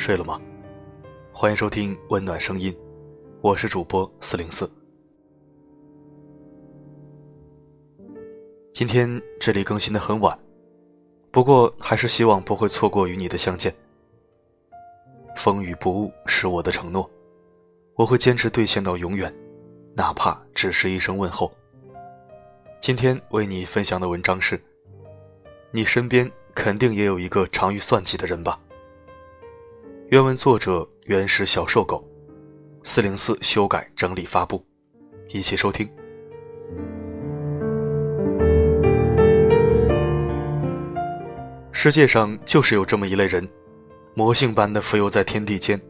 睡了吗？欢迎收听温暖声音，我是主播四零四。今天这里更新的很晚，不过还是希望不会错过与你的相见。风雨不误是我的承诺，我会坚持兑现到永远，哪怕只是一声问候。今天为你分享的文章是：你身边肯定也有一个常于算计的人吧。原文作者原始小瘦狗，四零四修改整理发布，一起收听。世界上就是有这么一类人，魔性般的浮游在天地间。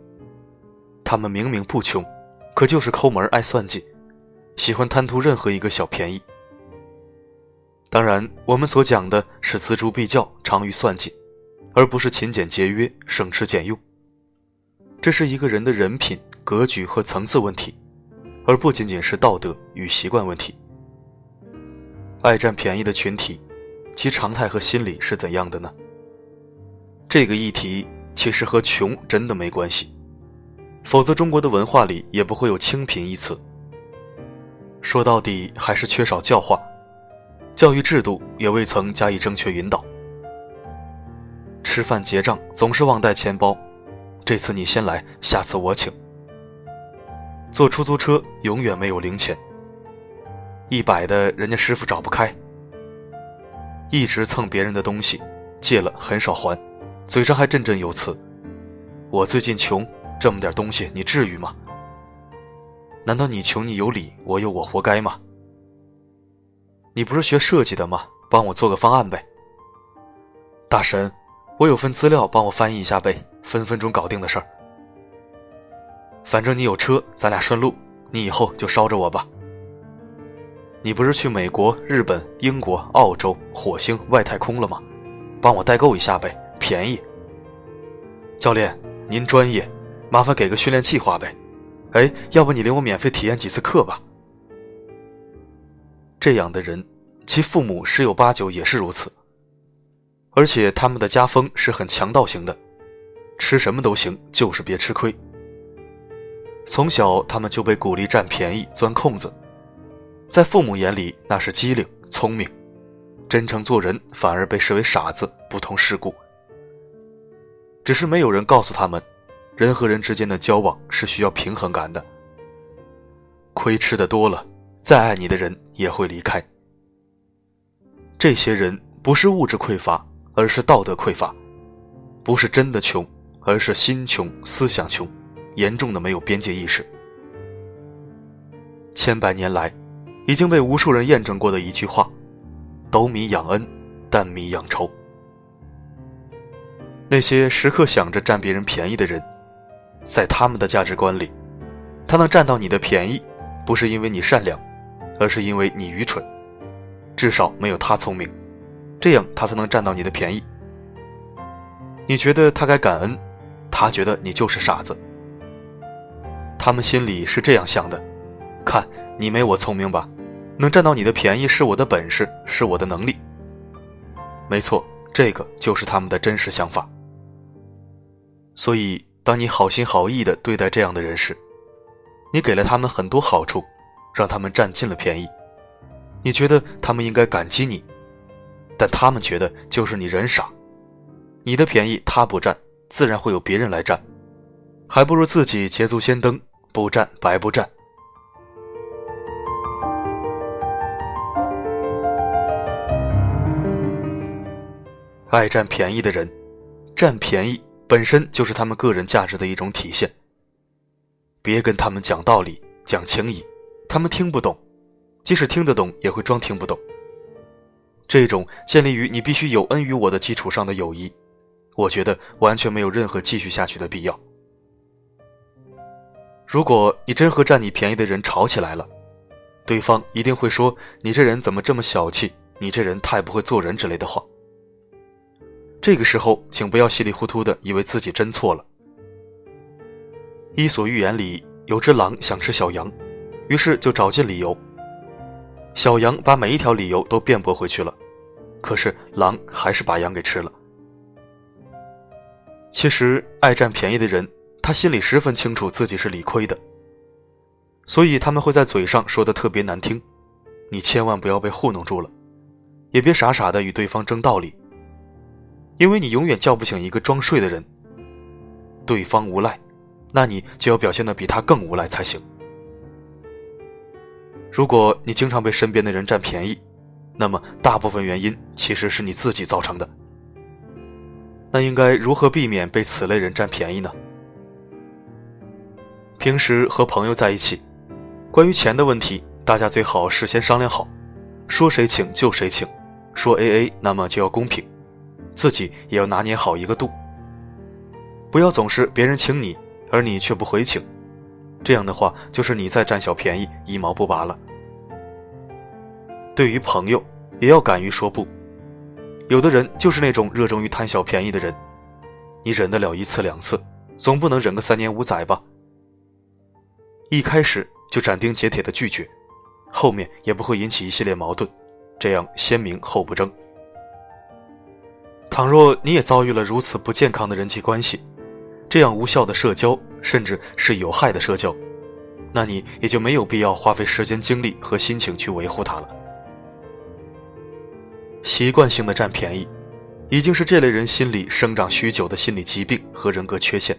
他们明明不穷，可就是抠门爱算计，喜欢贪图任何一个小便宜。当然，我们所讲的是锱铢必较、长于算计，而不是勤俭节约、省吃俭用。这是一个人的人品、格局和层次问题，而不仅仅是道德与习惯问题。爱占便宜的群体，其常态和心理是怎样的呢？这个议题其实和穷真的没关系，否则中国的文化里也不会有清贫一词。说到底，还是缺少教化，教育制度也未曾加以正确引导。吃饭结账总是忘带钱包。这次你先来，下次我请。坐出租车永远没有零钱，一百的人家师傅找不开。一直蹭别人的东西，借了很少还，嘴上还振振有词。我最近穷，这么点东西你至于吗？难道你穷你有理，我有我活该吗？你不是学设计的吗？帮我做个方案呗。大神，我有份资料，帮我翻译一下呗。分分钟搞定的事儿。反正你有车，咱俩顺路，你以后就捎着我吧。你不是去美国、日本、英国、澳洲、火星、外太空了吗？帮我代购一下呗，便宜。教练，您专业，麻烦给个训练计划呗。哎，要不你领我免费体验几次课吧？这样的人，其父母十有八九也是如此，而且他们的家风是很强盗型的。吃什么都行，就是别吃亏。从小，他们就被鼓励占便宜、钻空子，在父母眼里那是机灵、聪明，真诚做人反而被视为傻子、不通世故。只是没有人告诉他们，人和人之间的交往是需要平衡感的。亏吃的多了，再爱你的人也会离开。这些人不是物质匮乏，而是道德匮乏，不是真的穷。而是心穷、思想穷，严重的没有边界意识。千百年来，已经被无数人验证过的一句话：“斗米养恩，担米养仇。”那些时刻想着占别人便宜的人，在他们的价值观里，他能占到你的便宜，不是因为你善良，而是因为你愚蠢。至少没有他聪明，这样他才能占到你的便宜。你觉得他该感恩？他觉得你就是傻子，他们心里是这样想的：看你没我聪明吧，能占到你的便宜是我的本事，是我的能力。没错，这个就是他们的真实想法。所以，当你好心好意的对待这样的人时，你给了他们很多好处，让他们占尽了便宜，你觉得他们应该感激你，但他们觉得就是你人傻，你的便宜他不占。自然会有别人来占，还不如自己捷足先登，不占白不占。爱占便宜的人，占便宜本身就是他们个人价值的一种体现。别跟他们讲道理、讲情义，他们听不懂，即使听得懂，也会装听不懂。这种建立于你必须有恩于我的基础上的友谊。我觉得完全没有任何继续下去的必要。如果你真和占你便宜的人吵起来了，对方一定会说：“你这人怎么这么小气？你这人太不会做人”之类的话。这个时候，请不要稀里糊涂的以为自己真错了。《伊索寓言》里有只狼想吃小羊，于是就找尽理由。小羊把每一条理由都辩驳回去了，可是狼还是把羊给吃了。其实，爱占便宜的人，他心里十分清楚自己是理亏的，所以他们会在嘴上说的特别难听。你千万不要被糊弄住了，也别傻傻的与对方争道理，因为你永远叫不醒一个装睡的人。对方无赖，那你就要表现的比他更无赖才行。如果你经常被身边的人占便宜，那么大部分原因其实是你自己造成的。那应该如何避免被此类人占便宜呢？平时和朋友在一起，关于钱的问题，大家最好事先商量好，说谁请就谁请，说 A A 那么就要公平，自己也要拿捏好一个度，不要总是别人请你，而你却不回请，这样的话就是你在占小便宜，一毛不拔了。对于朋友，也要敢于说不。有的人就是那种热衷于贪小便宜的人，你忍得了一次两次，总不能忍个三年五载吧？一开始就斩钉截铁的拒绝，后面也不会引起一系列矛盾，这样先明后不争。倘若你也遭遇了如此不健康的人际关系，这样无效的社交，甚至是有害的社交，那你也就没有必要花费时间、精力和心情去维护它了。习惯性的占便宜，已经是这类人心里生长许久的心理疾病和人格缺陷。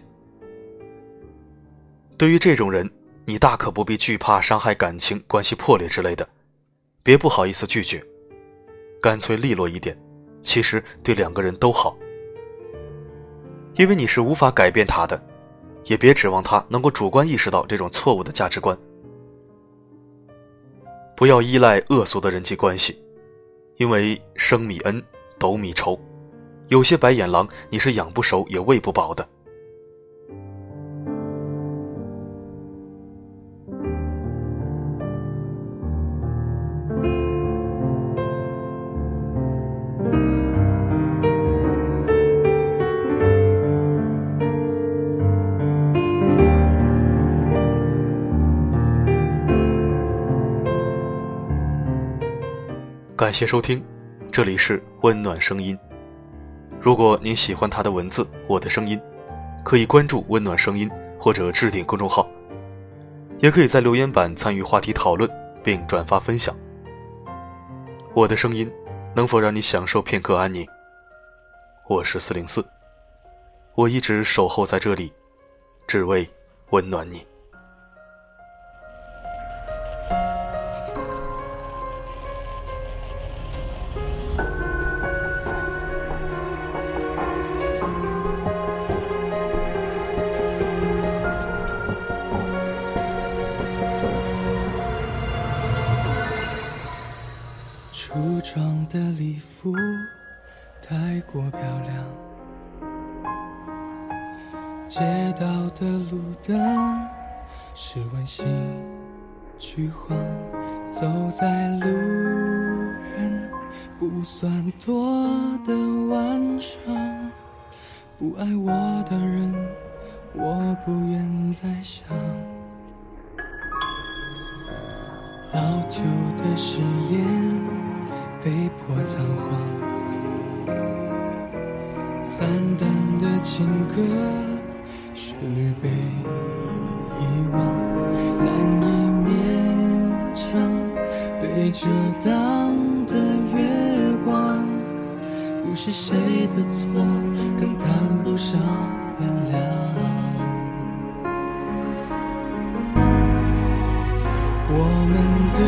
对于这种人，你大可不必惧怕伤害感情、关系破裂之类的，别不好意思拒绝，干脆利落一点，其实对两个人都好。因为你是无法改变他的，也别指望他能够主观意识到这种错误的价值观。不要依赖恶俗的人际关系。因为生米恩，斗米仇，有些白眼狼你是养不熟也喂不饱的。感谢收听，这里是温暖声音。如果您喜欢他的文字，我的声音，可以关注温暖声音或者置顶公众号，也可以在留言板参与话题讨论并转发分享。我的声音能否让你享受片刻安宁？我是四零四，我一直守候在这里，只为温暖你。的礼服太过漂亮，街道的路灯是温馨橘黄，走在路人不算多的晚上，不爱我的人，我不愿再想，老旧的誓言。仓皇，散淡的情歌，旋律被遗忘，难以勉强。被遮挡的月光，不是谁的错，更谈不上原谅。我们对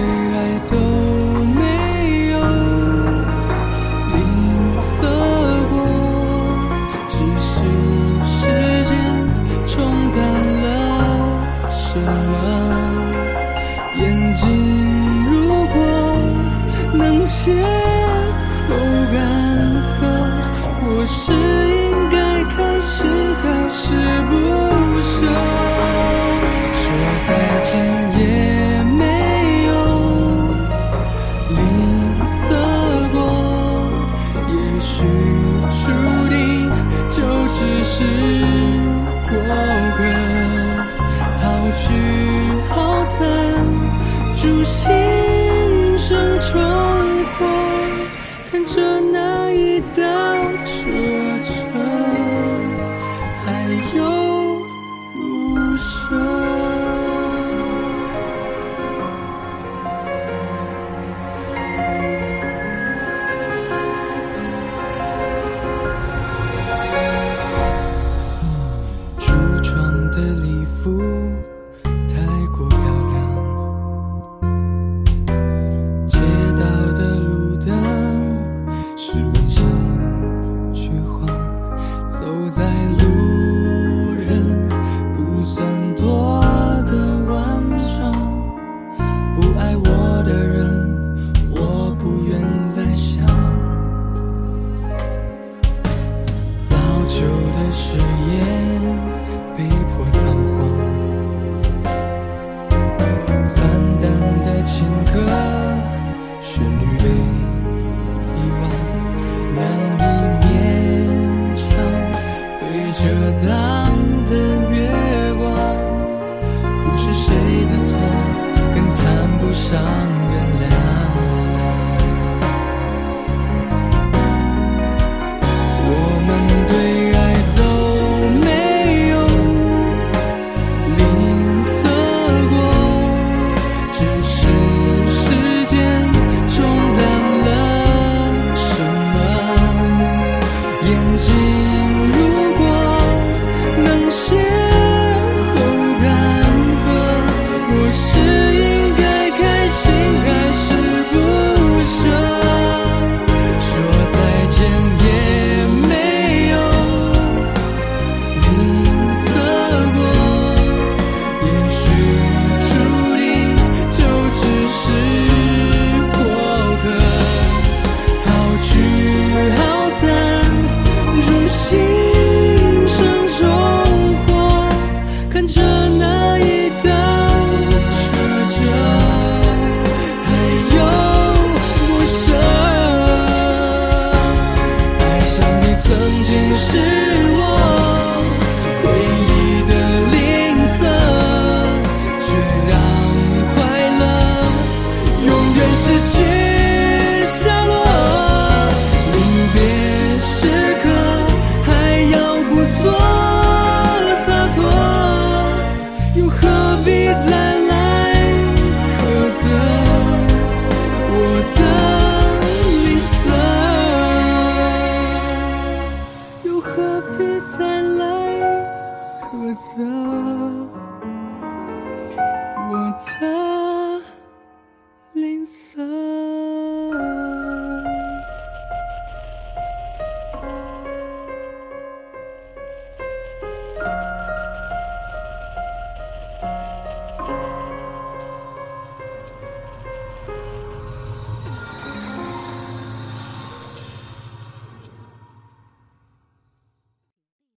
也没有吝啬过也许注定就只是过客好聚誓言。在